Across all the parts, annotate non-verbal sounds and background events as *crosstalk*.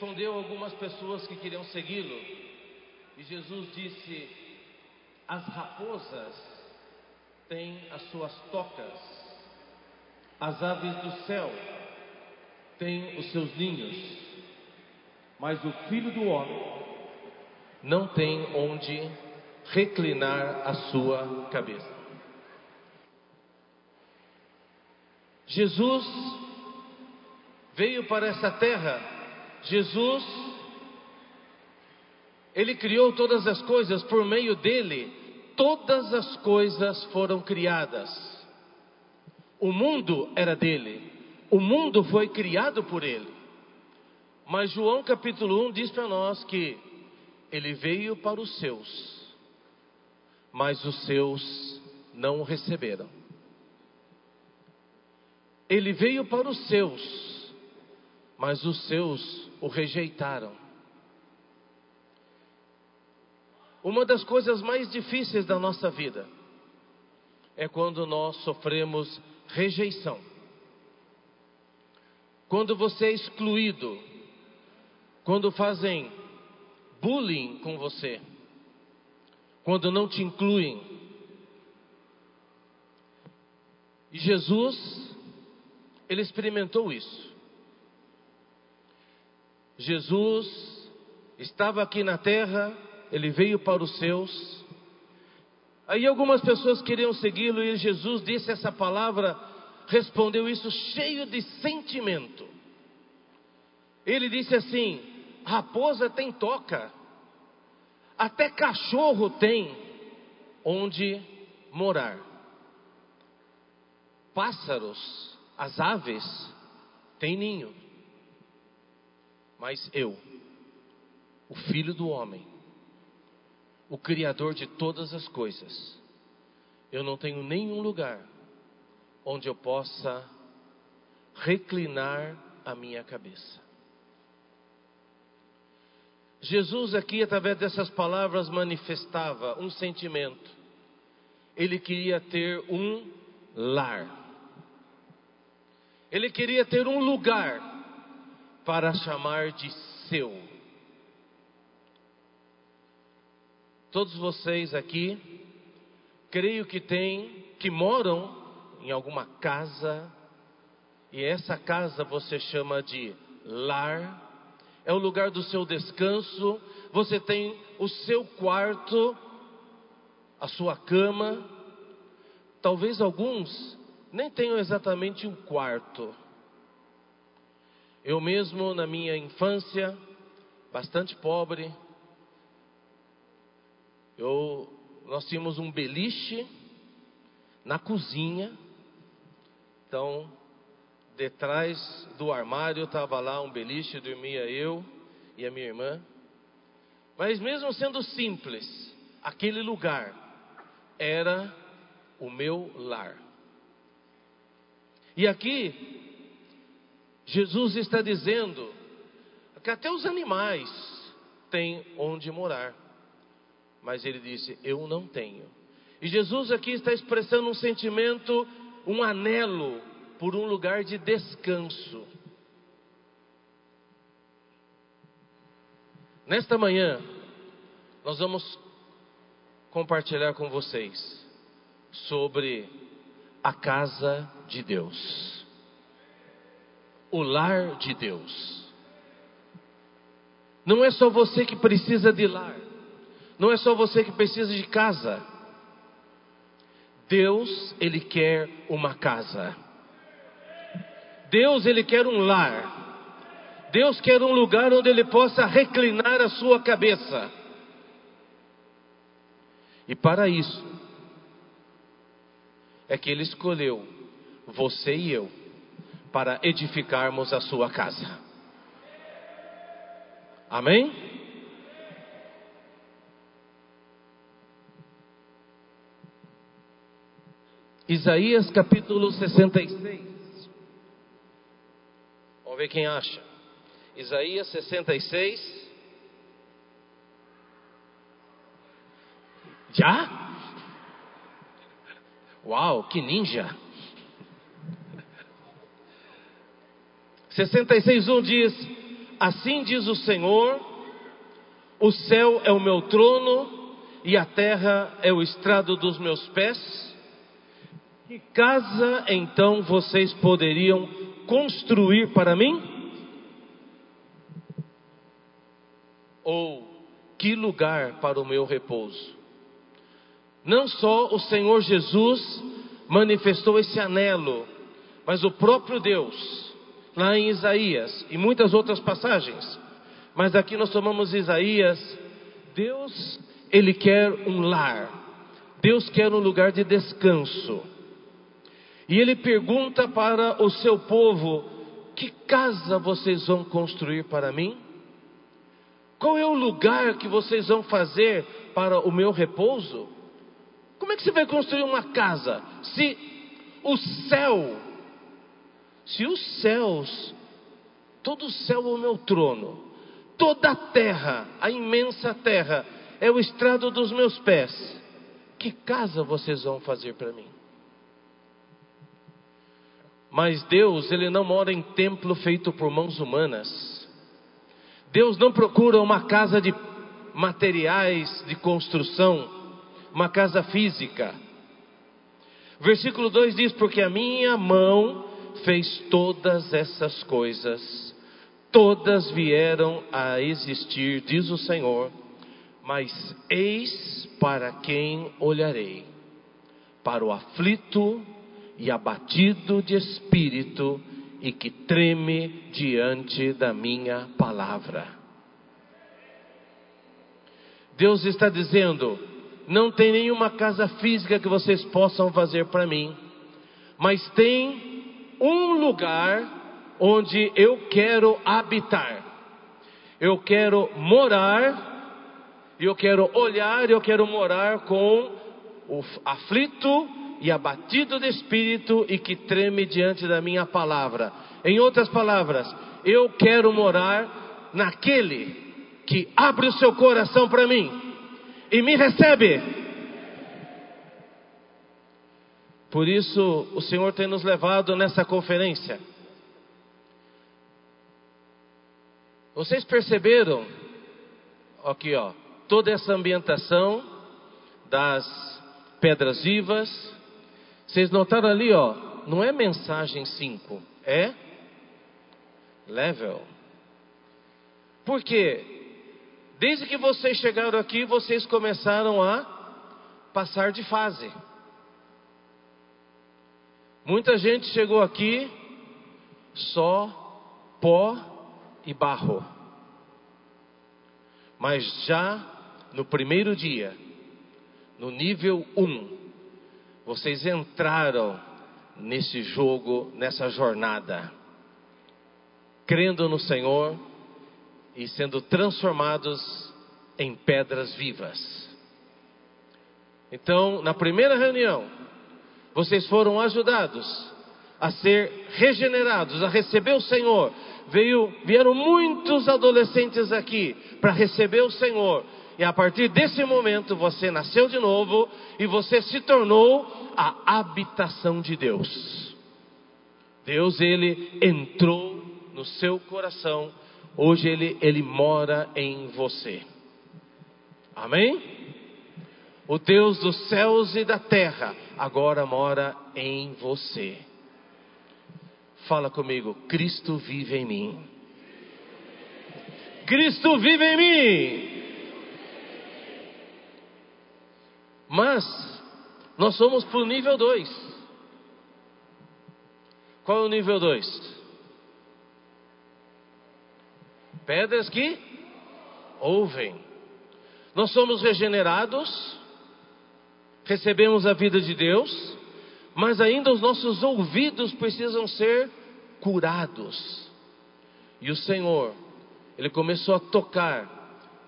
Respondeu algumas pessoas que queriam segui-lo, e Jesus disse: As raposas têm as suas tocas, as aves do céu têm os seus ninhos, mas o filho do homem não tem onde reclinar a sua cabeça. Jesus veio para essa terra, Jesus, Ele criou todas as coisas, por meio dele, todas as coisas foram criadas. O mundo era dele, o mundo foi criado por ele. Mas João capítulo 1 diz para nós que ele veio para os seus, mas os seus não o receberam. Ele veio para os seus, mas os seus o rejeitaram. Uma das coisas mais difíceis da nossa vida é quando nós sofremos rejeição. Quando você é excluído, quando fazem bullying com você, quando não te incluem. E Jesus, ele experimentou isso. Jesus estava aqui na terra, ele veio para os seus. Aí algumas pessoas queriam segui-lo e Jesus disse essa palavra, respondeu isso cheio de sentimento. Ele disse assim: raposa tem toca, até cachorro tem onde morar. Pássaros, as aves, têm ninho. Mas eu, o filho do homem, o Criador de todas as coisas, eu não tenho nenhum lugar onde eu possa reclinar a minha cabeça. Jesus aqui, através dessas palavras, manifestava um sentimento. Ele queria ter um lar. Ele queria ter um lugar para chamar de seu. Todos vocês aqui, creio que têm, que moram em alguma casa, e essa casa você chama de lar é o lugar do seu descanso, você tem o seu quarto, a sua cama. Talvez alguns nem tenham exatamente um quarto. Eu mesmo, na minha infância, bastante pobre, eu, nós tínhamos um beliche na cozinha. Então, detrás do armário estava lá um beliche, dormia eu e a minha irmã. Mas mesmo sendo simples, aquele lugar era o meu lar. E aqui, Jesus está dizendo que até os animais têm onde morar. Mas ele disse: Eu não tenho. E Jesus aqui está expressando um sentimento, um anelo por um lugar de descanso. Nesta manhã, nós vamos compartilhar com vocês sobre a casa de Deus, o lar de Deus. Não é só você que precisa de lar, não é só você que precisa de casa. Deus, Ele quer uma casa. Deus ele quer um lar. Deus quer um lugar onde ele possa reclinar a sua cabeça. E para isso é que ele escolheu você e eu para edificarmos a sua casa. Amém? Isaías capítulo 66 ver quem acha. Isaías 66. Já? Uau, que ninja! 66:1 diz: Assim diz o Senhor: O céu é o meu trono e a terra é o estrado dos meus pés. Que casa então vocês poderiam construir para mim? Ou que lugar para o meu repouso? Não só o Senhor Jesus manifestou esse anelo, mas o próprio Deus, lá em Isaías e muitas outras passagens. Mas aqui nós tomamos Isaías, Deus, ele quer um lar. Deus quer um lugar de descanso. E ele pergunta para o seu povo: Que casa vocês vão construir para mim? Qual é o lugar que vocês vão fazer para o meu repouso? Como é que você vai construir uma casa se o céu, se os céus, todo o céu é o meu trono, toda a terra, a imensa terra, é o estrado dos meus pés, que casa vocês vão fazer para mim? Mas Deus, Ele não mora em templo feito por mãos humanas. Deus não procura uma casa de materiais de construção, uma casa física. Versículo 2 diz: Porque a minha mão fez todas essas coisas, todas vieram a existir, diz o Senhor, mas eis para quem olharei: para o aflito e abatido de espírito e que treme diante da minha palavra. Deus está dizendo: não tem nenhuma casa física que vocês possam fazer para mim, mas tem um lugar onde eu quero habitar, eu quero morar, eu quero olhar, eu quero morar com o aflito e abatido de espírito e que treme diante da minha palavra. Em outras palavras, eu quero morar naquele que abre o seu coração para mim e me recebe. Por isso, o Senhor tem nos levado nessa conferência. Vocês perceberam, aqui ó, toda essa ambientação das pedras vivas, vocês notaram ali, ó, não é mensagem 5, é level. Por quê? Desde que vocês chegaram aqui, vocês começaram a passar de fase. Muita gente chegou aqui só pó e barro. Mas já no primeiro dia, no nível 1, um, vocês entraram nesse jogo, nessa jornada, crendo no Senhor e sendo transformados em pedras vivas. Então, na primeira reunião, vocês foram ajudados a ser regenerados, a receber o Senhor. Veio, vieram muitos adolescentes aqui para receber o Senhor e a partir desse momento você nasceu de novo e você se tornou a habitação de Deus. Deus, ele entrou no seu coração. Hoje ele, ele mora em você. Amém? O Deus dos céus e da terra agora mora em você. Fala comigo, Cristo vive em mim. Cristo vive em mim. Mas nós somos para o nível 2. Qual é o nível 2? Pedras que ouvem. Nós somos regenerados, recebemos a vida de Deus, mas ainda os nossos ouvidos precisam ser curados. E o Senhor, Ele começou a tocar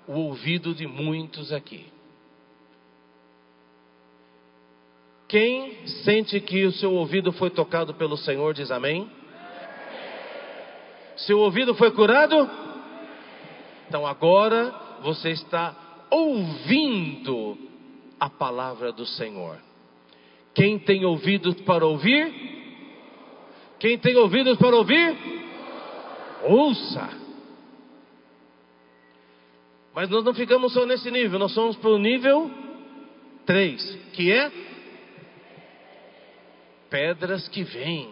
o ouvido de muitos aqui. Quem sente que o seu ouvido foi tocado pelo Senhor, diz amém. Seu ouvido foi curado? Então agora você está ouvindo a palavra do Senhor. Quem tem ouvidos para ouvir? Quem tem ouvidos para ouvir? Ouça! Mas nós não ficamos só nesse nível, nós somos para o nível 3, que é pedras que vêm.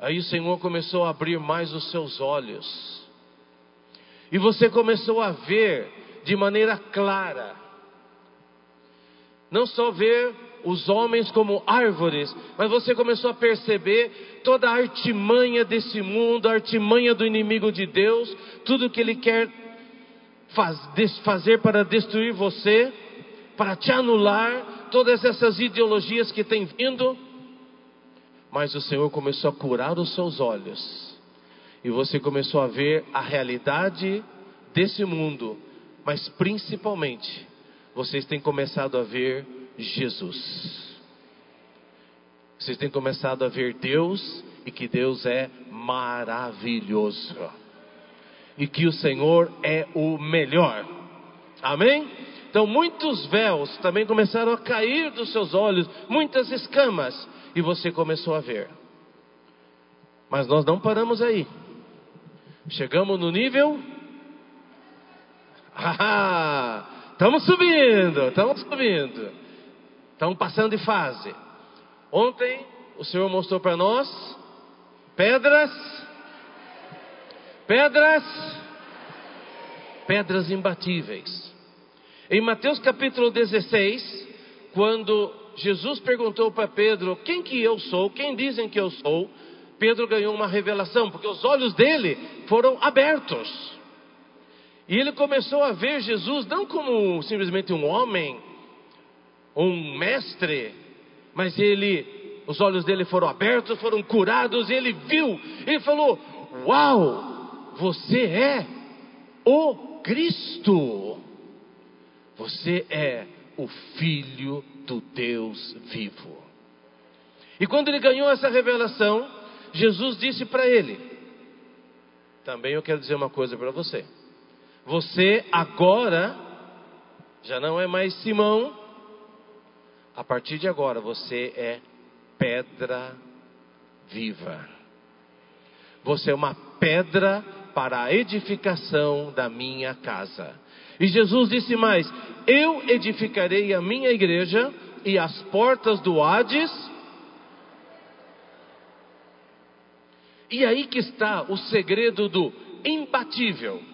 Aí o Senhor começou a abrir mais os seus olhos. E você começou a ver de maneira clara. Não só ver os homens como árvores, mas você começou a perceber toda a artimanha desse mundo, a artimanha do inimigo de Deus, tudo que ele quer faz, fazer para destruir você, para te anular, todas essas ideologias que têm vindo. Mas o Senhor começou a curar os seus olhos, e você começou a ver a realidade desse mundo, mas principalmente, vocês têm começado a ver Jesus. Vocês têm começado a ver Deus e que Deus é maravilhoso. E que o Senhor é o melhor. Amém? Então muitos véus também começaram a cair dos seus olhos, muitas escamas, e você começou a ver. Mas nós não paramos aí. Chegamos no nível. Ah, estamos subindo, estamos subindo. Estão passando de fase. Ontem o Senhor mostrou para nós pedras, pedras, pedras imbatíveis. Em Mateus capítulo 16, quando Jesus perguntou para Pedro: Quem que eu sou? Quem dizem que eu sou? Pedro ganhou uma revelação, porque os olhos dele foram abertos. E ele começou a ver Jesus não como simplesmente um homem, um mestre, mas ele, os olhos dele foram abertos, foram curados, e ele viu, ele falou: Uau, você é o Cristo, você é o Filho do Deus vivo. E quando ele ganhou essa revelação, Jesus disse para ele: Também eu quero dizer uma coisa para você. Você agora já não é mais Simão, a partir de agora você é pedra viva. Você é uma pedra para a edificação da minha casa. E Jesus disse mais: Eu edificarei a minha igreja e as portas do Hades. E aí que está o segredo do imbatível.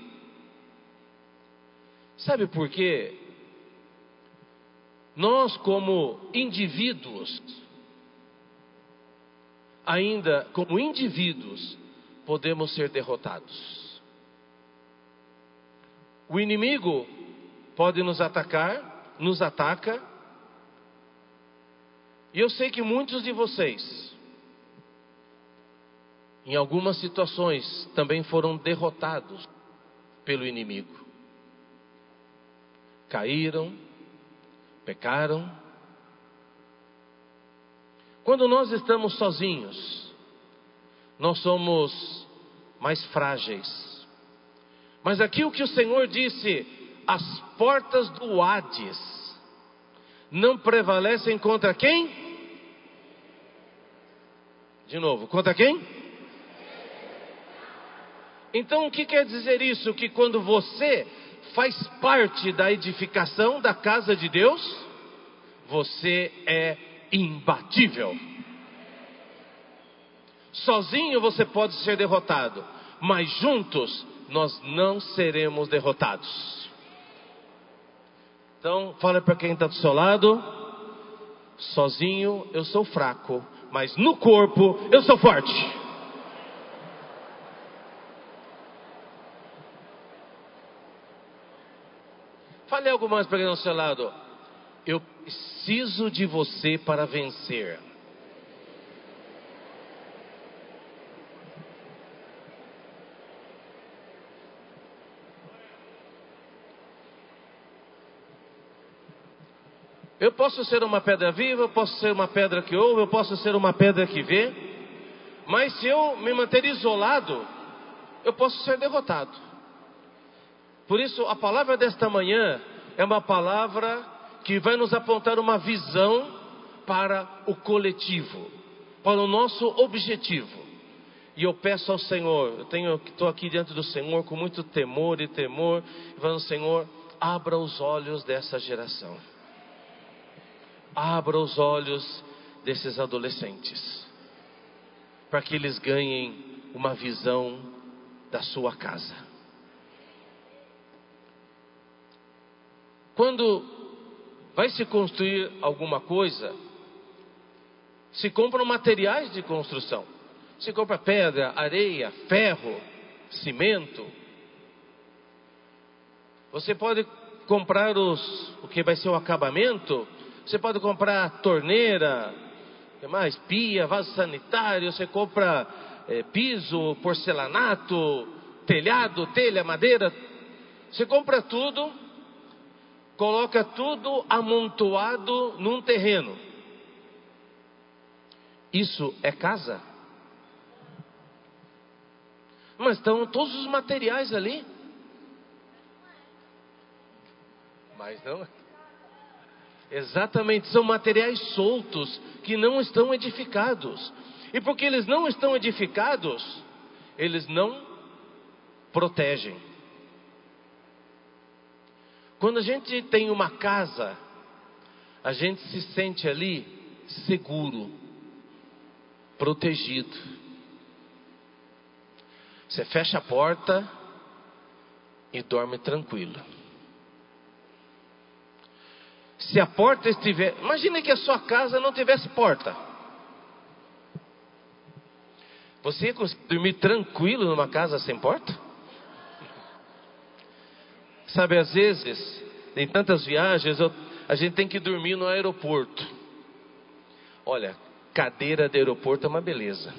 Sabe por quê? Nós, como indivíduos, ainda como indivíduos, podemos ser derrotados. O inimigo pode nos atacar, nos ataca, e eu sei que muitos de vocês, em algumas situações, também foram derrotados pelo inimigo. Caíram, pecaram. Quando nós estamos sozinhos, nós somos mais frágeis. Mas aqui o que o Senhor disse: as portas do Hades não prevalecem contra quem? De novo, contra quem? Então o que quer dizer isso? Que quando você faz parte da edificação da casa de Deus, você é imbatível. Sozinho você pode ser derrotado, mas juntos nós não seremos derrotados. Então, fala para quem está do seu lado: sozinho eu sou fraco, mas no corpo eu sou forte. Fale algo mais para quem está do seu lado. Eu preciso de você para vencer. Eu posso ser uma pedra viva, eu posso ser uma pedra que ouve, eu posso ser uma pedra que vê, mas se eu me manter isolado, eu posso ser derrotado. Por isso, a palavra desta manhã é uma palavra que vai nos apontar uma visão para o coletivo, para o nosso objetivo. E eu peço ao Senhor, eu estou aqui diante do Senhor com muito temor e temor, falando, Senhor, abra os olhos dessa geração. Abra os olhos desses adolescentes, para que eles ganhem uma visão da sua casa. Quando vai se construir alguma coisa, se compram materiais de construção. Se compra pedra, areia, ferro, cimento. Você pode comprar os, o que vai ser o acabamento. Você pode comprar torneira, que mais? Pia, vaso sanitário. Você compra é, piso, porcelanato, telhado, telha, madeira. Você compra tudo, coloca tudo amontoado num terreno. Isso é casa? Mas estão todos os materiais ali. Mas não. Exatamente, são materiais soltos que não estão edificados. E porque eles não estão edificados, eles não protegem. Quando a gente tem uma casa, a gente se sente ali seguro, protegido. Você fecha a porta e dorme tranquilo. Se a porta estiver. Imagine que a sua casa não tivesse porta. Você ia dormir tranquilo numa casa sem porta? Sabe, às vezes, em tantas viagens, eu, a gente tem que dormir no aeroporto. Olha, cadeira de aeroporto é uma beleza.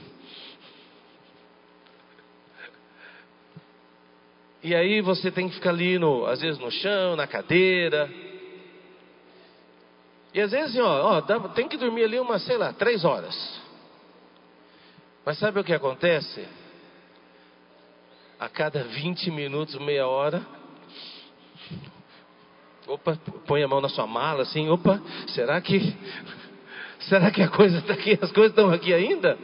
E aí você tem que ficar ali, no, às vezes no chão, na cadeira. E às vezes, ó, ó dá, tem que dormir ali umas, sei lá, três horas. Mas sabe o que acontece? A cada 20 minutos, meia hora, opa, põe a mão na sua mala assim, opa, será que será que a coisa está aqui, as coisas estão aqui ainda?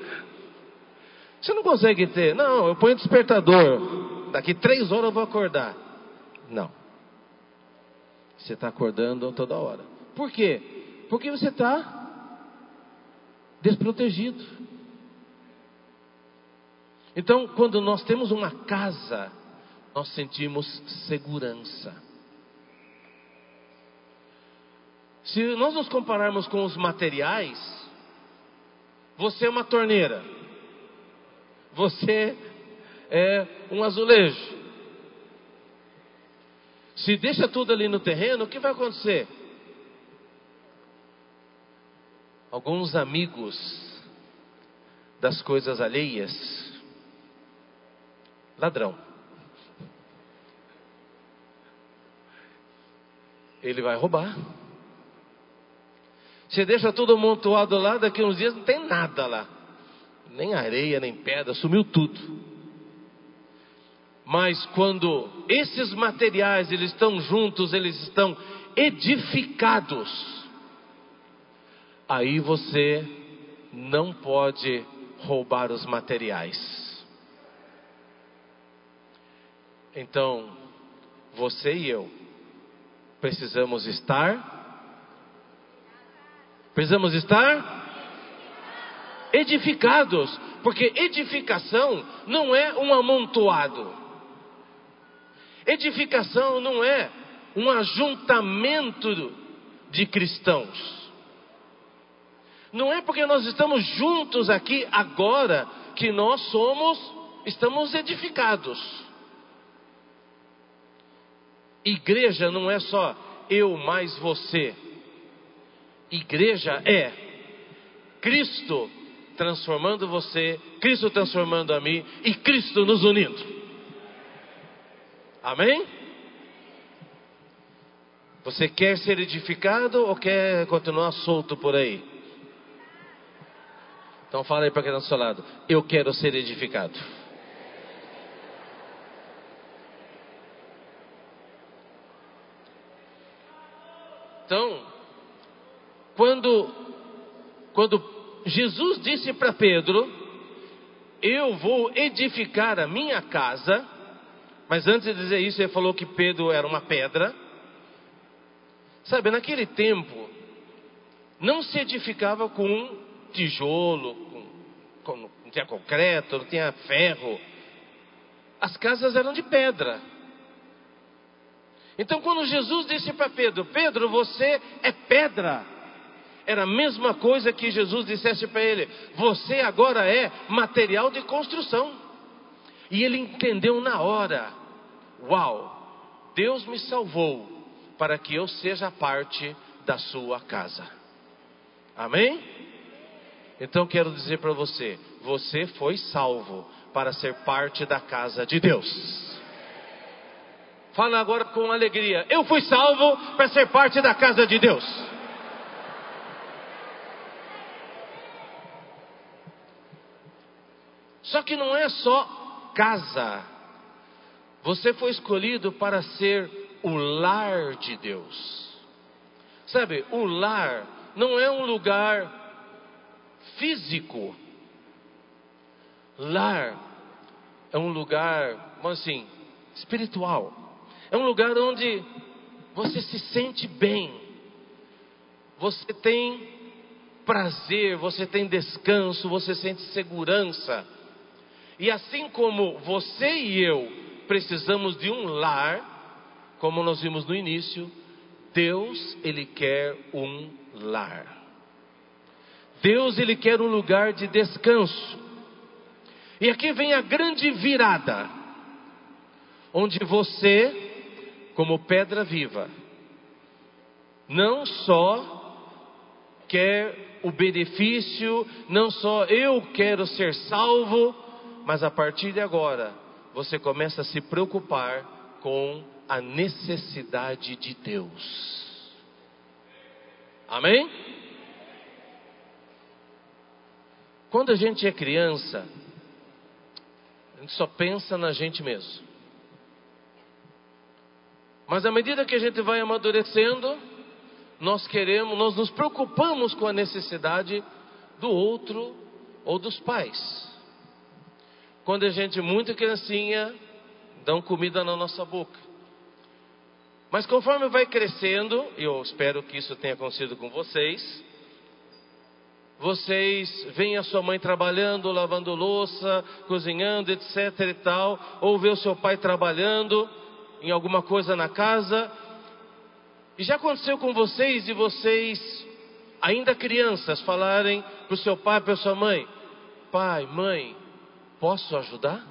Você não consegue ter, não, eu ponho despertador daqui três horas eu vou acordar. Não. Você está acordando toda hora. Por quê? Porque você está desprotegido. Então, quando nós temos uma casa, nós sentimos segurança. Se nós nos compararmos com os materiais, você é uma torneira, você é um azulejo. Se deixa tudo ali no terreno, o que vai acontecer? Alguns amigos das coisas alheias, ladrão. Ele vai roubar. Você deixa tudo amontoado lá, daqui uns dias não tem nada lá. Nem areia, nem pedra, sumiu tudo. Mas quando esses materiais eles estão juntos, eles estão edificados, aí você não pode roubar os materiais. Então, você e eu precisamos estar precisamos estar edificados, porque edificação não é um amontoado. Edificação não é um ajuntamento de cristãos. Não é porque nós estamos juntos aqui agora que nós somos, estamos edificados. Igreja não é só eu mais você. Igreja é Cristo transformando você, Cristo transformando a mim e Cristo nos unindo. Amém? Você quer ser edificado ou quer continuar solto por aí? Então fala aí para quem está do seu lado. Eu quero ser edificado. Então, quando, quando Jesus disse para Pedro Eu vou edificar a minha casa. Mas antes de dizer isso, ele falou que Pedro era uma pedra. Sabe, naquele tempo, não se edificava com tijolo, com, com, não tinha concreto, não tinha ferro. As casas eram de pedra. Então, quando Jesus disse para Pedro: Pedro, você é pedra. Era a mesma coisa que Jesus dissesse para ele: Você agora é material de construção. E ele entendeu na hora: Uau, Deus me salvou para que eu seja parte da sua casa. Amém? Então quero dizer para você: você foi salvo para ser parte da casa de Deus. Fala agora com alegria: eu fui salvo para ser parte da casa de Deus. Só que não é só casa. Você foi escolhido para ser o lar de Deus. Sabe, o lar não é um lugar físico. Lar é um lugar, assim, espiritual. É um lugar onde você se sente bem. Você tem prazer, você tem descanso, você sente segurança. E assim como você e eu precisamos de um lar, como nós vimos no início, Deus, ele quer um lar. Deus, ele quer um lugar de descanso. E aqui vem a grande virada, onde você, como pedra viva, não só quer o benefício, não só eu quero ser salvo, mas a partir de agora, você começa a se preocupar com a necessidade de Deus. Amém? Quando a gente é criança, a gente só pensa na gente mesmo. Mas à medida que a gente vai amadurecendo, nós queremos, nós nos preocupamos com a necessidade do outro ou dos pais. Quando a gente muito criancinha, dão comida na nossa boca. Mas conforme vai crescendo, e eu espero que isso tenha acontecido com vocês, vocês veem a sua mãe trabalhando, lavando louça, cozinhando, etc e tal, ou vê o seu pai trabalhando em alguma coisa na casa. E já aconteceu com vocês e vocês, ainda crianças, falarem para o seu pai, para sua mãe: Pai, mãe, posso ajudar?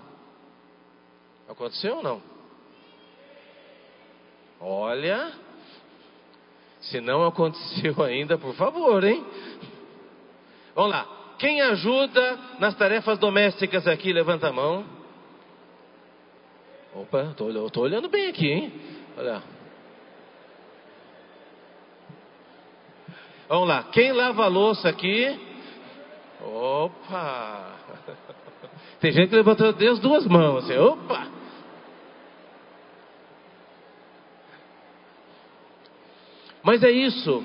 Aconteceu ou não? Olha, se não aconteceu ainda, por favor, hein? Vamos lá. Quem ajuda nas tarefas domésticas aqui, levanta a mão. Opa, estou olhando bem aqui, hein? Olha. Vamos lá. Quem lava a louça aqui? Opa! *laughs* Tem gente que levantou Deus duas mãos. Assim, opa! Mas é isso.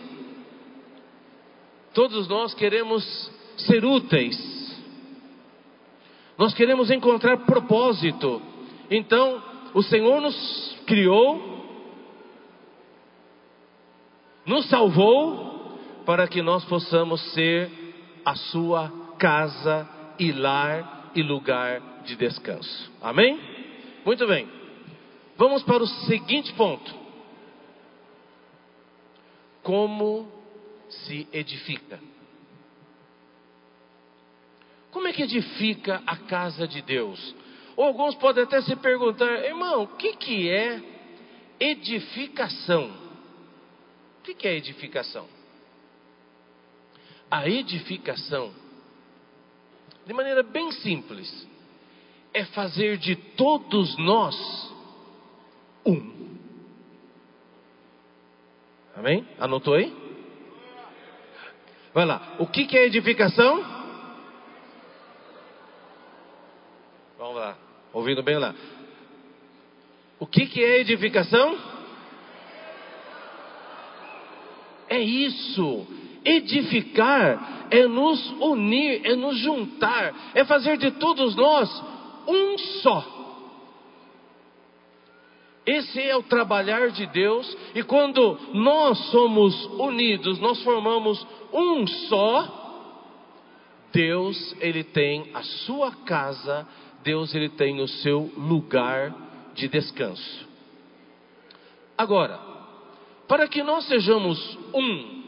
Todos nós queremos ser úteis. Nós queremos encontrar propósito. Então, o Senhor nos criou, nos salvou, para que nós possamos ser a sua casa e lar e lugar de descanso. Amém? Muito bem. Vamos para o seguinte ponto como se edifica. Como é que edifica a casa de Deus? Ou alguns podem até se perguntar, irmão, o que, que é edificação? O que, que é edificação? A edificação, de maneira bem simples, é fazer de todos nós um. Amém? Anotou aí? Vai lá. O que, que é edificação? Vamos lá. Ouvindo bem lá. O que, que é edificação? É isso. Edificar é nos unir, é nos juntar, é fazer de todos nós um só. Esse é o trabalhar de Deus, e quando nós somos unidos, nós formamos um só. Deus, ele tem a sua casa, Deus, ele tem o seu lugar de descanso. Agora, para que nós sejamos um,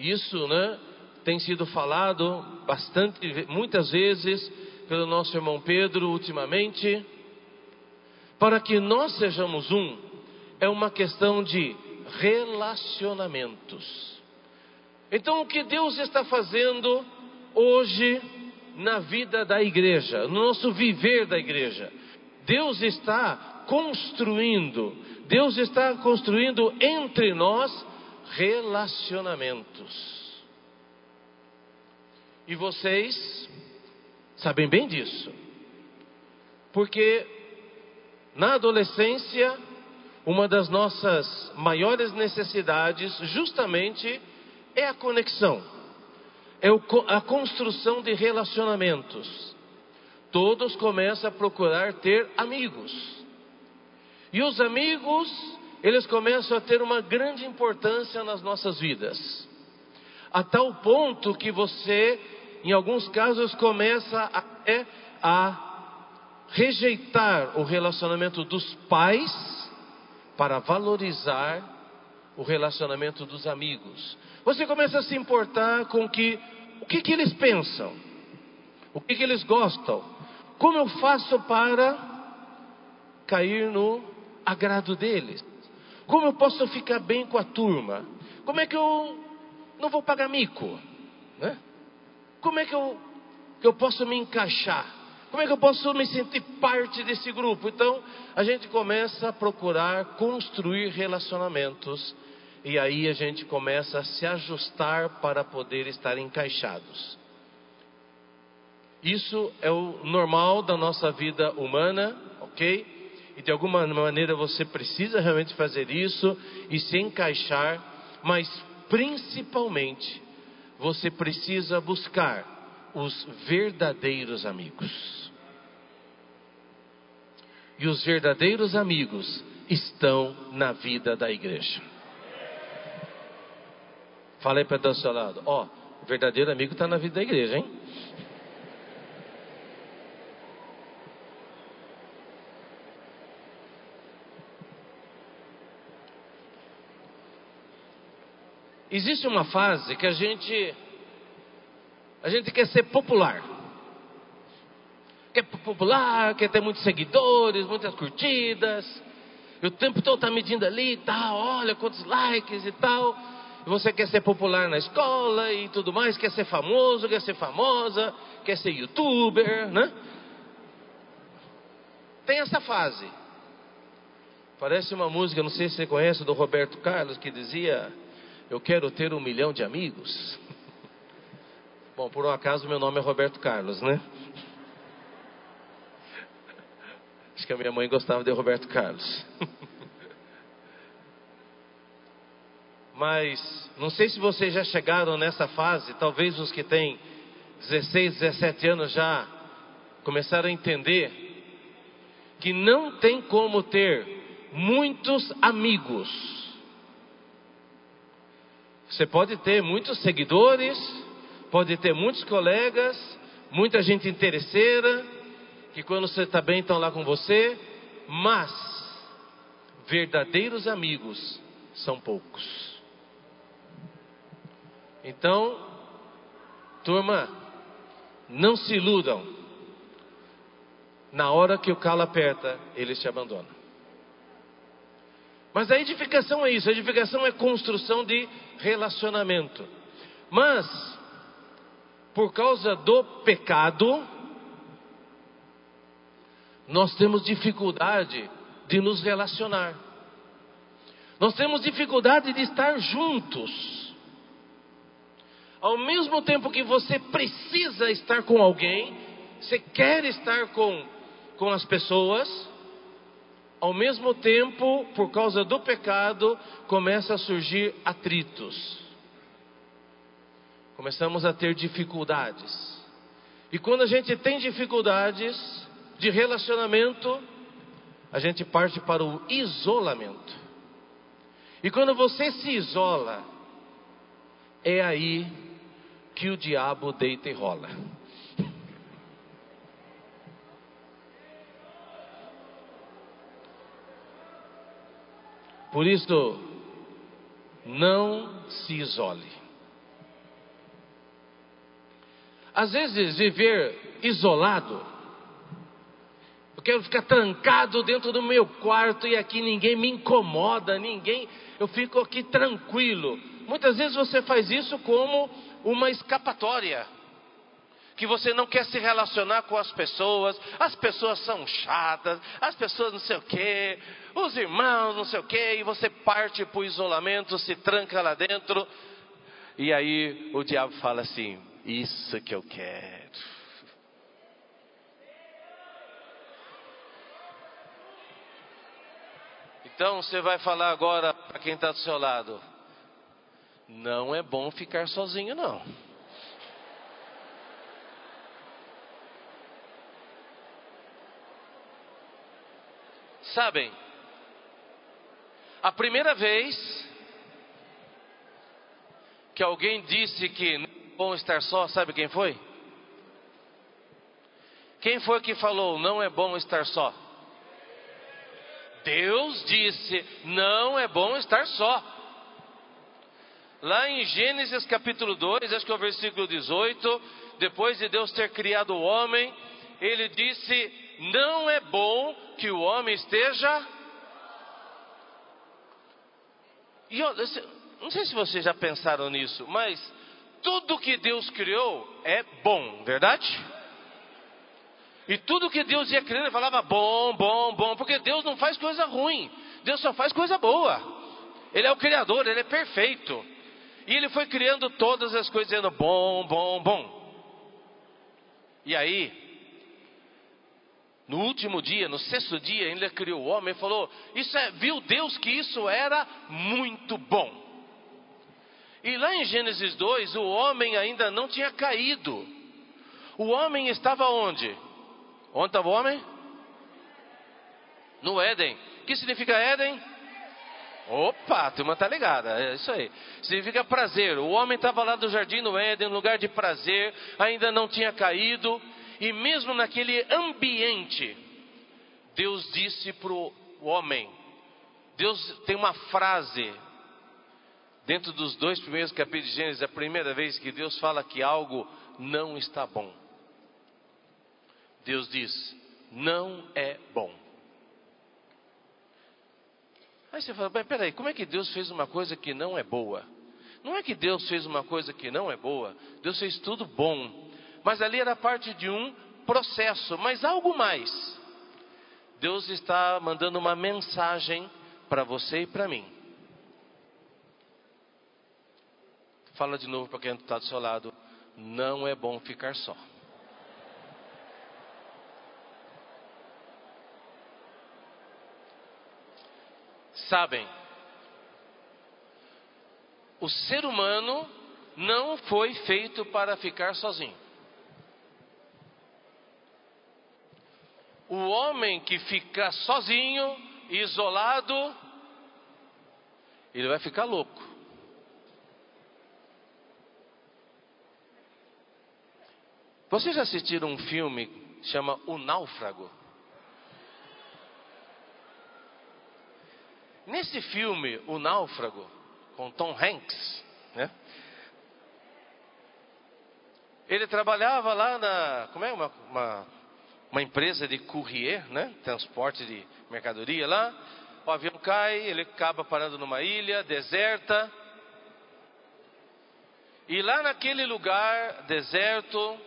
isso, né, tem sido falado bastante, muitas vezes pelo nosso irmão Pedro ultimamente. Para que nós sejamos um, é uma questão de relacionamentos. Então, o que Deus está fazendo hoje na vida da igreja, no nosso viver da igreja? Deus está construindo, Deus está construindo entre nós relacionamentos. E vocês sabem bem disso. Porque na adolescência, uma das nossas maiores necessidades, justamente, é a conexão, é a construção de relacionamentos. Todos começam a procurar ter amigos. E os amigos, eles começam a ter uma grande importância nas nossas vidas. A tal ponto que você, em alguns casos, começa até a rejeitar o relacionamento dos pais para valorizar o relacionamento dos amigos. Você começa a se importar com que, o que, que eles pensam, o que, que eles gostam, como eu faço para cair no agrado deles, como eu posso ficar bem com a turma, como é que eu não vou pagar mico, né? como é que eu, que eu posso me encaixar. Como é que eu posso me sentir parte desse grupo? Então, a gente começa a procurar construir relacionamentos e aí a gente começa a se ajustar para poder estar encaixados. Isso é o normal da nossa vida humana, ok? E de alguma maneira você precisa realmente fazer isso e se encaixar, mas principalmente você precisa buscar os verdadeiros amigos. E os verdadeiros amigos estão na vida da igreja. Falei para o seu lado, ó, o verdadeiro amigo está na vida da igreja, hein? Existe uma fase que a gente a gente quer ser popular quer popular, quer ter muitos seguidores, muitas curtidas. E o tempo todo está medindo ali e tal, olha quantos likes e tal. E você quer ser popular na escola e tudo mais, quer ser famoso, quer ser famosa, quer ser youtuber, né? Tem essa fase. Parece uma música, não sei se você conhece, do Roberto Carlos, que dizia: Eu quero ter um milhão de amigos. *laughs* Bom, por um acaso meu nome é Roberto Carlos, né? *laughs* Acho que a minha mãe gostava de Roberto Carlos. *laughs* Mas não sei se vocês já chegaram nessa fase, talvez os que têm 16, 17 anos já começaram a entender que não tem como ter muitos amigos. Você pode ter muitos seguidores, pode ter muitos colegas, muita gente interesseira, que quando você está bem estão lá com você, mas verdadeiros amigos são poucos. Então, turma, não se iludam. Na hora que o calo aperta, eles te abandonam. Mas a edificação é isso, a edificação é construção de relacionamento. Mas, por causa do pecado, nós temos dificuldade de nos relacionar. Nós temos dificuldade de estar juntos. Ao mesmo tempo que você precisa estar com alguém, você quer estar com, com as pessoas, ao mesmo tempo, por causa do pecado, começa a surgir atritos. começamos a ter dificuldades. E quando a gente tem dificuldades de relacionamento, a gente parte para o isolamento. E quando você se isola, é aí que o diabo deita e rola. Por isso, não se isole. Às vezes, viver isolado, eu quero ficar trancado dentro do meu quarto e aqui ninguém me incomoda, ninguém, eu fico aqui tranquilo. Muitas vezes você faz isso como uma escapatória que você não quer se relacionar com as pessoas, as pessoas são chatas, as pessoas não sei o quê, os irmãos não sei o quê, e você parte para o isolamento, se tranca lá dentro, e aí o diabo fala assim: Isso que eu quero. Então você vai falar agora para quem está do seu lado: Não é bom ficar sozinho, não. Sabem, a primeira vez que alguém disse que não é bom estar só, sabe quem foi? Quem foi que falou não é bom estar só? Deus disse: não é bom estar só. Lá em Gênesis capítulo 2, acho que é o versículo 18, depois de Deus ter criado o homem, ele disse: não é bom que o homem esteja. E eu, não sei se vocês já pensaram nisso, mas tudo que Deus criou é bom, verdade? E tudo que Deus ia criando, ele falava bom, bom, bom, porque Deus não faz coisa ruim, Deus só faz coisa boa. Ele é o Criador, ele é perfeito. E ele foi criando todas as coisas dizendo bom, bom, bom. E aí, no último dia, no sexto dia, ele criou o homem e falou: Isso é, viu Deus que isso era muito bom. E lá em Gênesis 2, o homem ainda não tinha caído. O homem estava onde? Onde estava o homem? No Éden. O que significa Éden? Opa, a turma está ligada, é isso aí. Significa prazer. O homem estava lá do jardim do Éden, lugar de prazer, ainda não tinha caído. E mesmo naquele ambiente, Deus disse para o homem: Deus tem uma frase, dentro dos dois primeiros capítulos de Gênesis, é a primeira vez que Deus fala que algo não está bom. Deus diz: não é bom. Aí você fala, peraí, como é que Deus fez uma coisa que não é boa? Não é que Deus fez uma coisa que não é boa, Deus fez tudo bom. Mas ali era parte de um processo, mas algo mais. Deus está mandando uma mensagem para você e para mim. Fala de novo para quem está do seu lado. Não é bom ficar só. Sabem, o ser humano não foi feito para ficar sozinho. O homem que fica sozinho, isolado, ele vai ficar louco. Vocês já assistiram um filme que chama O Náufrago? Nesse filme, O Náufrago, com Tom Hanks, né? Ele trabalhava lá na. Como é? Uma, uma uma empresa de courrier, né? Transporte de mercadoria lá. O avião cai, ele acaba parando numa ilha deserta. E lá naquele lugar deserto,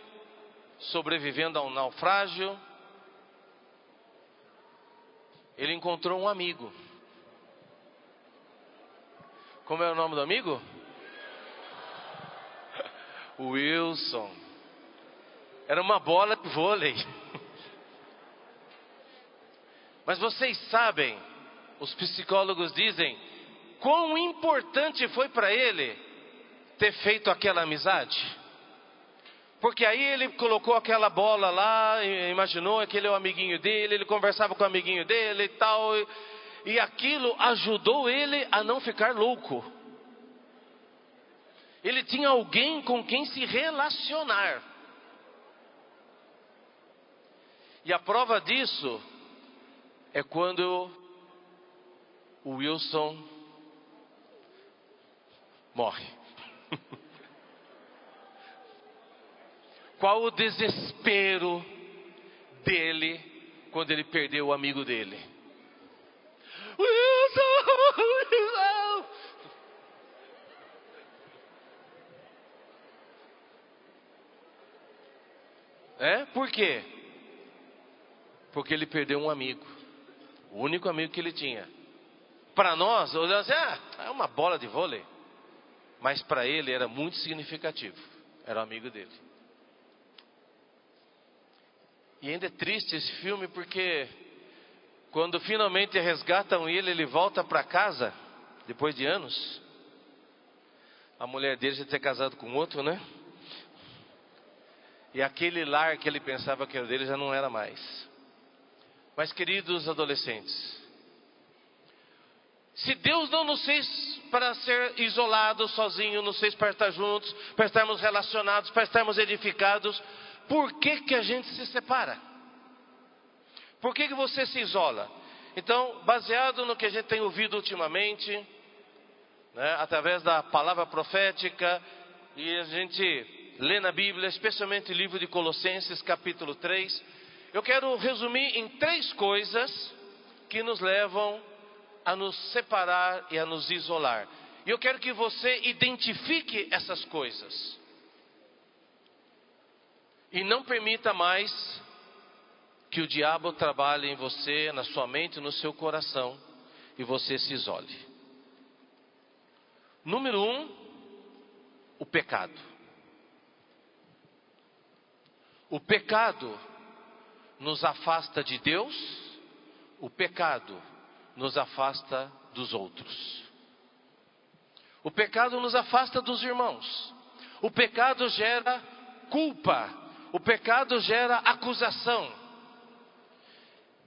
sobrevivendo a um naufrágio, ele encontrou um amigo. Como é o nome do amigo? *laughs* Wilson. Era uma bola de vôlei. *laughs* Mas vocês sabem, os psicólogos dizem, quão importante foi para ele ter feito aquela amizade? Porque aí ele colocou aquela bola lá, imaginou aquele é o amiguinho dele, ele conversava com o amiguinho dele e tal, e, e aquilo ajudou ele a não ficar louco. Ele tinha alguém com quem se relacionar. E a prova disso é quando o Wilson morre. *laughs* Qual o desespero dele quando ele perdeu o amigo dele? Wilson! Wilson! É? Por quê? Porque ele perdeu um amigo. O único amigo que ele tinha. Para nós, olhando assim, ah, é uma bola de vôlei. Mas para ele era muito significativo. Era o amigo dele. E ainda é triste esse filme porque quando finalmente resgatam ele, ele volta para casa depois de anos. A mulher dele já tinha casado com outro, né? E aquele lar que ele pensava que era dele já não era mais. Mas, queridos adolescentes, se Deus não nos fez para ser isolados, sozinhos, nos fez para estar juntos, para estarmos relacionados, para estarmos edificados, por que, que a gente se separa? Por que, que você se isola? Então, baseado no que a gente tem ouvido ultimamente, né, através da palavra profética, e a gente lê na Bíblia, especialmente o livro de Colossenses, capítulo 3, eu quero resumir em três coisas que nos levam a nos separar e a nos isolar. E eu quero que você identifique essas coisas. E não permita mais que o diabo trabalhe em você, na sua mente, no seu coração, e você se isole. Número um, o pecado. O pecado nos afasta de Deus, o pecado nos afasta dos outros. O pecado nos afasta dos irmãos. O pecado gera culpa. O pecado gera acusação.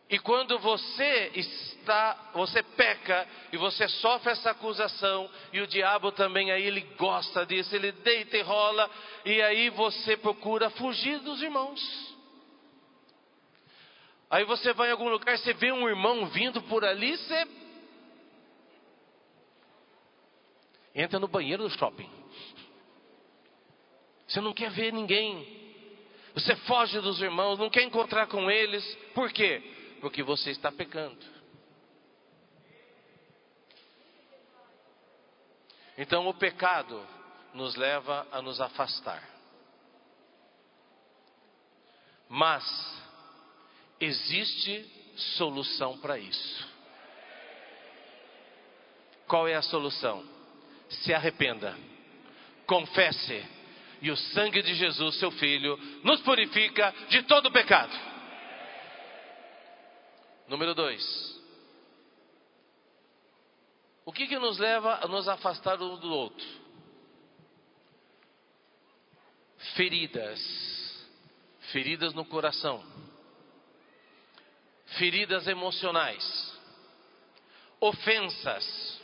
E quando você está, você peca e você sofre essa acusação, e o diabo também aí ele gosta disso, ele deita e rola, e aí você procura fugir dos irmãos. Aí você vai em algum lugar, você vê um irmão vindo por ali, você entra no banheiro do shopping. Você não quer ver ninguém. Você foge dos irmãos, não quer encontrar com eles. Por quê? porque você está pecando. Então o pecado nos leva a nos afastar. Mas existe solução para isso. Qual é a solução? Se arrependa, confesse, e o sangue de Jesus, seu Filho, nos purifica de todo pecado. Número dois. O que, que nos leva a nos afastar um do outro? Feridas. Feridas no coração. Feridas emocionais. Ofensas.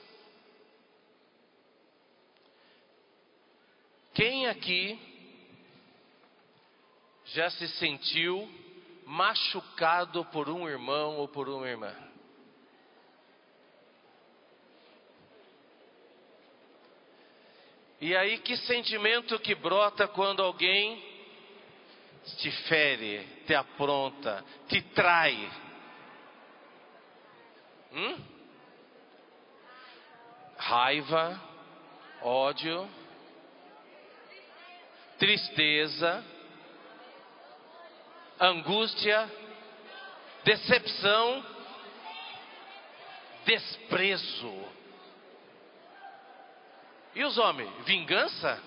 Quem aqui já se sentiu machucado por um irmão ou por uma irmã. E aí, que sentimento que brota quando alguém te fere, te apronta, te trai? Hum? Raiva, ódio, tristeza, angústia, decepção, desprezo. E os homens? Vingança?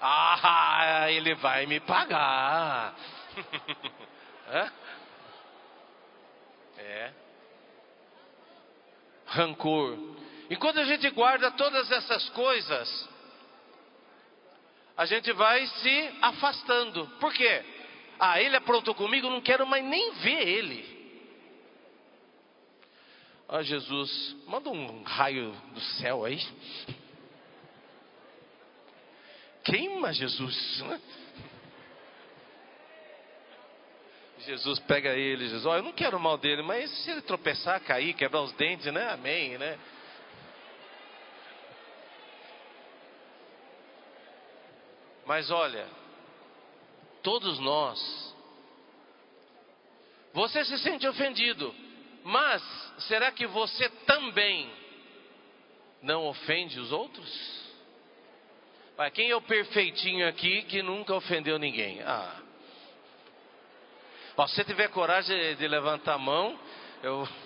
Ah, ele vai me pagar. *laughs* é. Rancor. Enquanto a gente guarda todas essas coisas, a gente vai se afastando. Por quê? Ah, ele aprontou comigo, não quero mais nem ver ele. Ah, Jesus, manda um raio do céu aí. Queima Jesus. Né? Jesus pega ele, Jesus, oh, eu não quero mal dele, mas se ele tropeçar, cair, quebrar os dentes, né? Amém, né? Mas olha, todos nós, você se sente ofendido, mas será que você também não ofende os outros? Vai, quem é o perfeitinho aqui que nunca ofendeu ninguém? Ah. Se você tiver coragem de levantar a mão, eu. *laughs*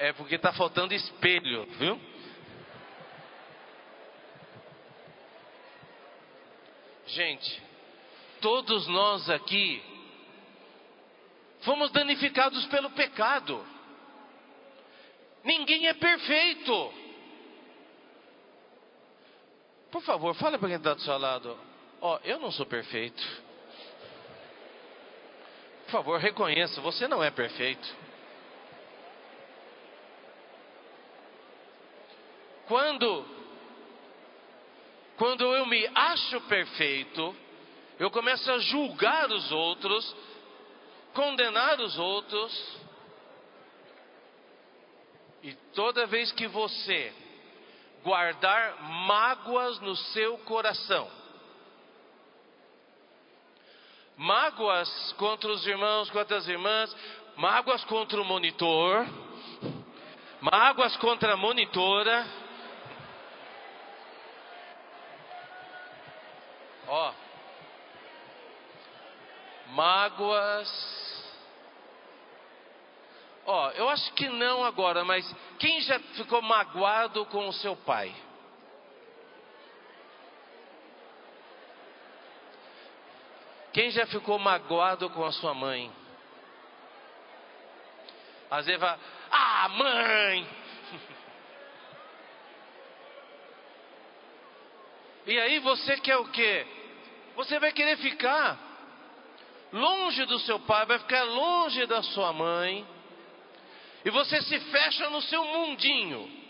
É porque está faltando espelho, viu? Gente, todos nós aqui fomos danificados pelo pecado. Ninguém é perfeito. Por favor, fale para quem está do seu lado. Ó, oh, eu não sou perfeito. Por favor, reconheça, você não é perfeito. Quando quando eu me acho perfeito, eu começo a julgar os outros, condenar os outros. E toda vez que você guardar mágoas no seu coração, mágoas contra os irmãos, contra as irmãs, mágoas contra o monitor, mágoas contra a monitora, Ó. Mágoas. Ó, eu acho que não agora, mas quem já ficou magoado com o seu pai? Quem já ficou magoado com a sua mãe? Às vezes vai, ah, mãe! *laughs* e aí você quer o quê? Você vai querer ficar longe do seu pai, vai ficar longe da sua mãe, e você se fecha no seu mundinho.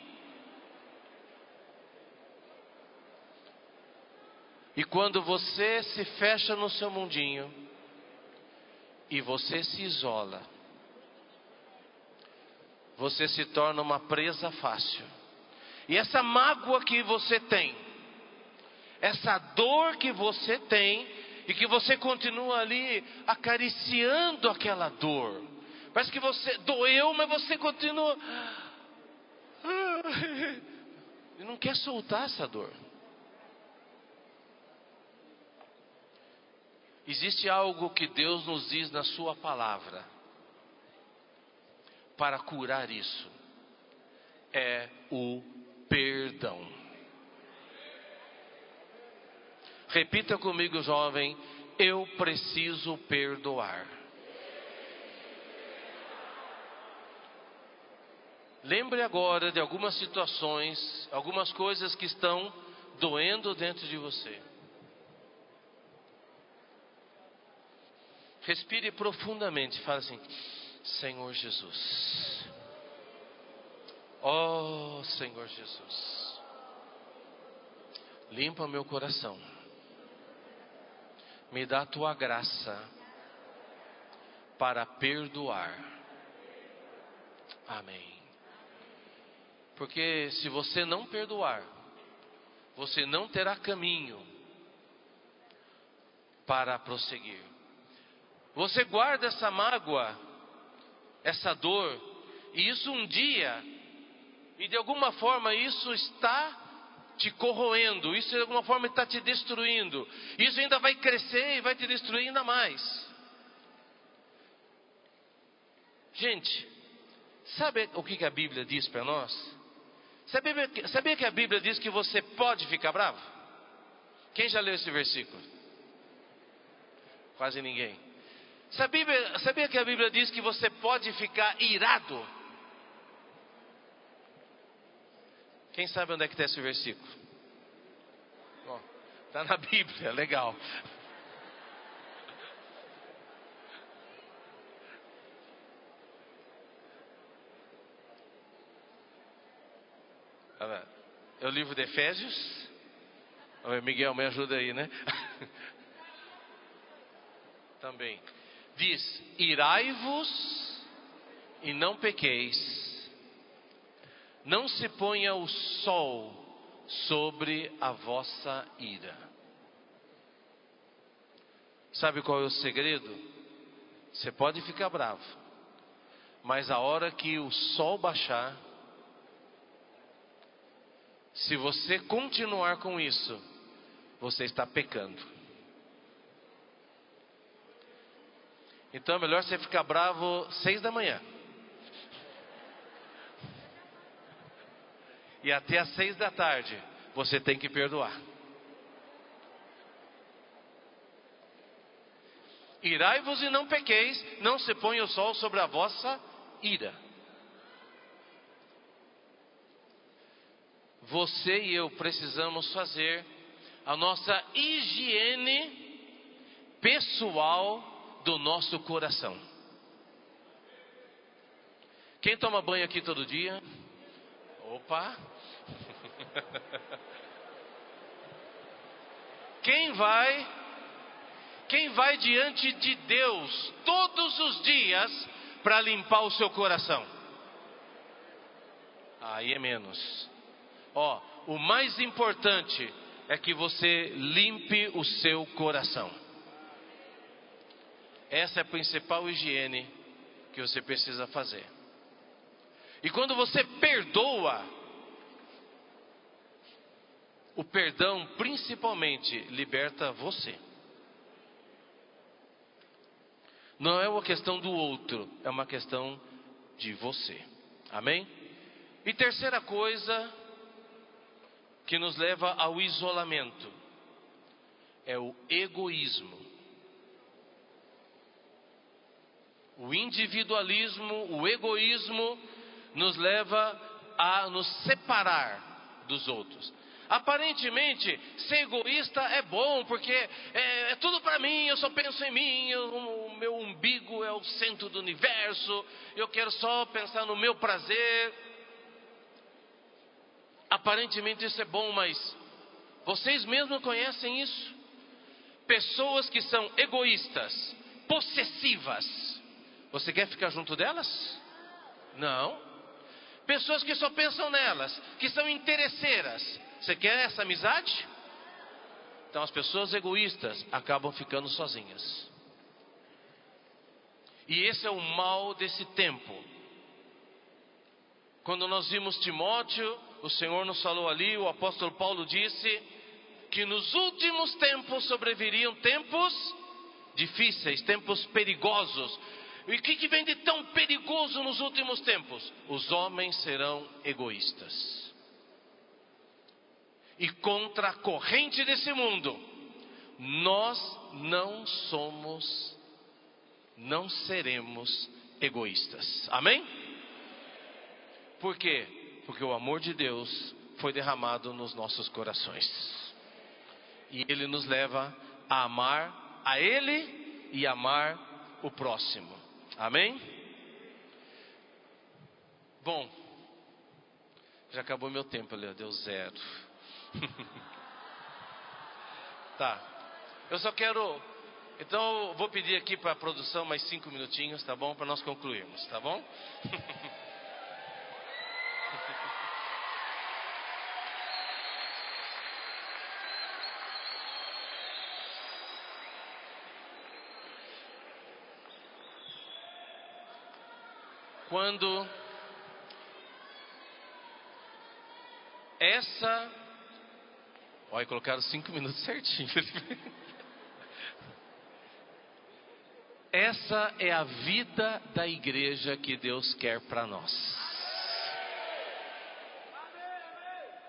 E quando você se fecha no seu mundinho e você se isola, você se torna uma presa fácil. E essa mágoa que você tem, essa dor que você tem e que você continua ali acariciando aquela dor. Parece que você doeu, mas você continua. *laughs* E não quer soltar essa dor. Existe algo que Deus nos diz na Sua palavra para curar isso. É o perdão. Repita comigo, jovem: eu preciso perdoar. Lembre agora de algumas situações, algumas coisas que estão doendo dentro de você. Respire profundamente, fale assim: Senhor Jesus. Oh, Senhor Jesus. Limpa meu coração me dá a tua graça para perdoar. Amém. Porque se você não perdoar, você não terá caminho para prosseguir. Você guarda essa mágoa, essa dor, e isso um dia, e de alguma forma isso está te corroendo, isso de alguma forma está te destruindo. Isso ainda vai crescer e vai te destruir ainda mais. Gente, sabe o que a Bíblia diz para nós? Sabia, que a Bíblia diz que você pode ficar bravo? Quem já leu esse versículo? Quase ninguém. Sabia, sabia que a Bíblia diz que você pode ficar irado? Quem sabe onde é que está esse versículo? Está na Bíblia, legal. É o livro de Efésios. Miguel, me ajuda aí, né? *laughs* Também. Diz: Irai-vos e não pequeis. Não se ponha o sol sobre a vossa ira. Sabe qual é o segredo? Você pode ficar bravo, mas a hora que o sol baixar, se você continuar com isso, você está pecando. Então é melhor você ficar bravo seis da manhã. E até às seis da tarde você tem que perdoar. Irai-vos e não pequeis, não se ponha o sol sobre a vossa ira. Você e eu precisamos fazer a nossa higiene pessoal do nosso coração. Quem toma banho aqui todo dia? Opa! *laughs* Quem vai, quem vai diante de Deus todos os dias para limpar o seu coração? Aí é menos. Ó, o mais importante é que você limpe o seu coração. Essa é a principal higiene que você precisa fazer. E quando você perdoa, o perdão principalmente liberta você. Não é uma questão do outro, é uma questão de você. Amém? E terceira coisa que nos leva ao isolamento é o egoísmo. O individualismo, o egoísmo nos leva a nos separar dos outros. Aparentemente, ser egoísta é bom, porque é, é tudo para mim, eu só penso em mim, eu, o meu umbigo é o centro do universo, eu quero só pensar no meu prazer. Aparentemente isso é bom, mas vocês mesmos conhecem isso? Pessoas que são egoístas, possessivas, você quer ficar junto delas? Não. Pessoas que só pensam nelas, que são interesseiras. Você quer essa amizade? Então as pessoas egoístas acabam ficando sozinhas. E esse é o mal desse tempo. Quando nós vimos Timóteo, o Senhor nos falou ali, o apóstolo Paulo disse que nos últimos tempos sobreviriam tempos difíceis, tempos perigosos, e o que, que vem de tão perigoso nos últimos tempos? Os homens serão egoístas. E contra a corrente desse mundo, nós não somos, não seremos egoístas. Amém? Por quê? Porque o amor de Deus foi derramado nos nossos corações. E ele nos leva a amar a ele e amar o próximo. Amém? Bom, já acabou meu tempo ali, deu zero. *laughs* tá. Eu só quero. Então, vou pedir aqui para a produção mais cinco minutinhos, tá bom? Para nós concluirmos, tá bom? *laughs* quando essa. Olha, colocaram cinco minutos certinho. *laughs* Essa é a vida da igreja que Deus quer para nós.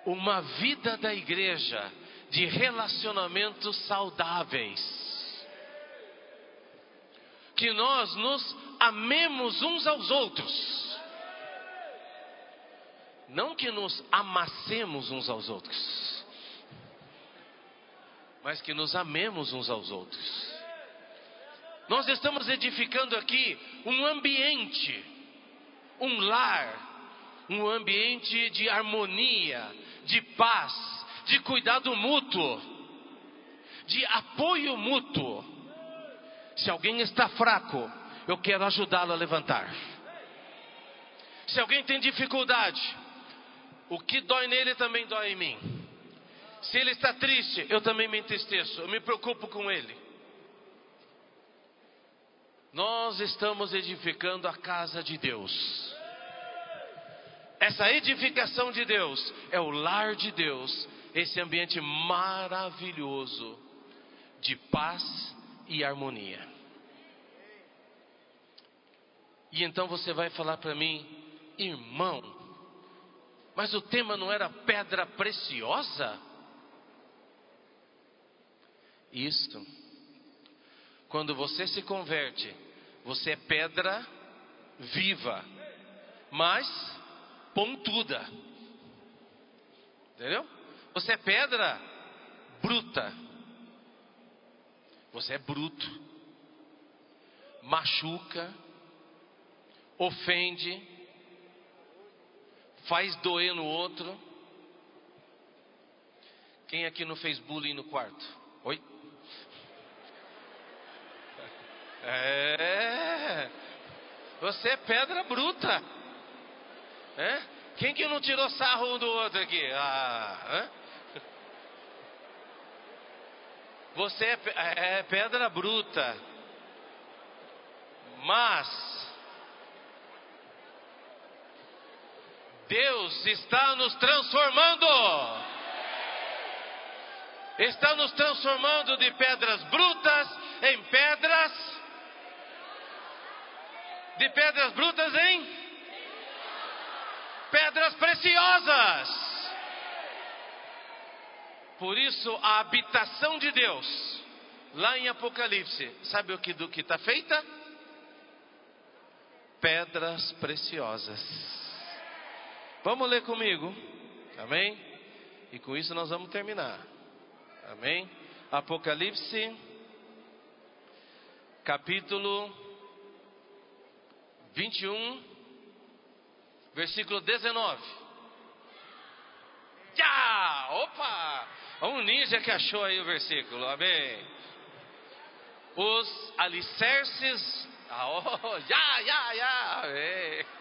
Uma vida da igreja de relacionamentos saudáveis. Que nós nos amemos uns aos outros. Não que nos amassemos uns aos outros, mas que nos amemos uns aos outros. Nós estamos edificando aqui um ambiente, um lar, um ambiente de harmonia, de paz, de cuidado mútuo, de apoio mútuo. Se alguém está fraco, eu quero ajudá-lo a levantar. Se alguém tem dificuldade, o que dói nele também dói em mim. Se ele está triste, eu também me entristeço, eu me preocupo com ele. Nós estamos edificando a casa de Deus. Essa edificação de Deus é o lar de Deus, esse ambiente maravilhoso de paz e harmonia. E então você vai falar para mim, irmão, mas o tema não era pedra preciosa? Isto quando você se converte, você é pedra viva, mas pontuda. Entendeu? Você é pedra bruta. Você é bruto. Machuca, ofende, faz doer no outro. Quem aqui não fez bullying no quarto? Oi? *laughs* É. Você é pedra bruta. É? Quem que não tirou sarro um do outro aqui? Ah, Você é, é pedra bruta. Mas Deus está nos transformando. Está nos transformando de pedras brutas em pedras de pedras brutas em pedras preciosas. Por isso, a habitação de Deus, lá em Apocalipse, sabe o que do que está feita? Pedras preciosas. Vamos ler comigo, amém? E com isso nós vamos terminar, amém? Apocalipse, capítulo 21, versículo 19. Já! Opa! Um ninja que achou aí o versículo, amém. Os alicerces. Ah, oh, já, já, já! Amém.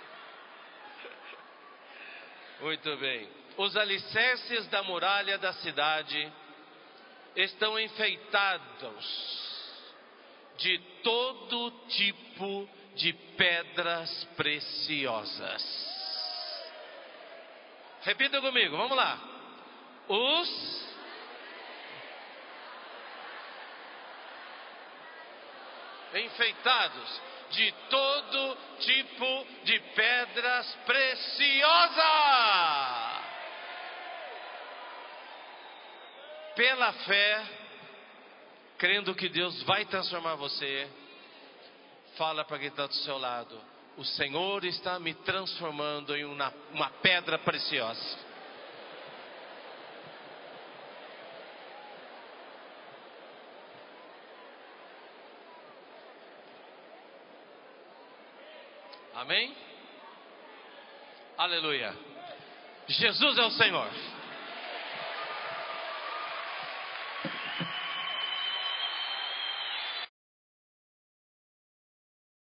Muito bem. Os alicerces da muralha da cidade estão enfeitados de todo tipo de pedras preciosas. Repita comigo, vamos lá. Os enfeitados de todo tipo de pedras preciosas. Pela fé, crendo que Deus vai transformar você, Fala para quem está do seu lado. O Senhor está me transformando em uma, uma pedra preciosa. Amém? Aleluia. Jesus é o Senhor.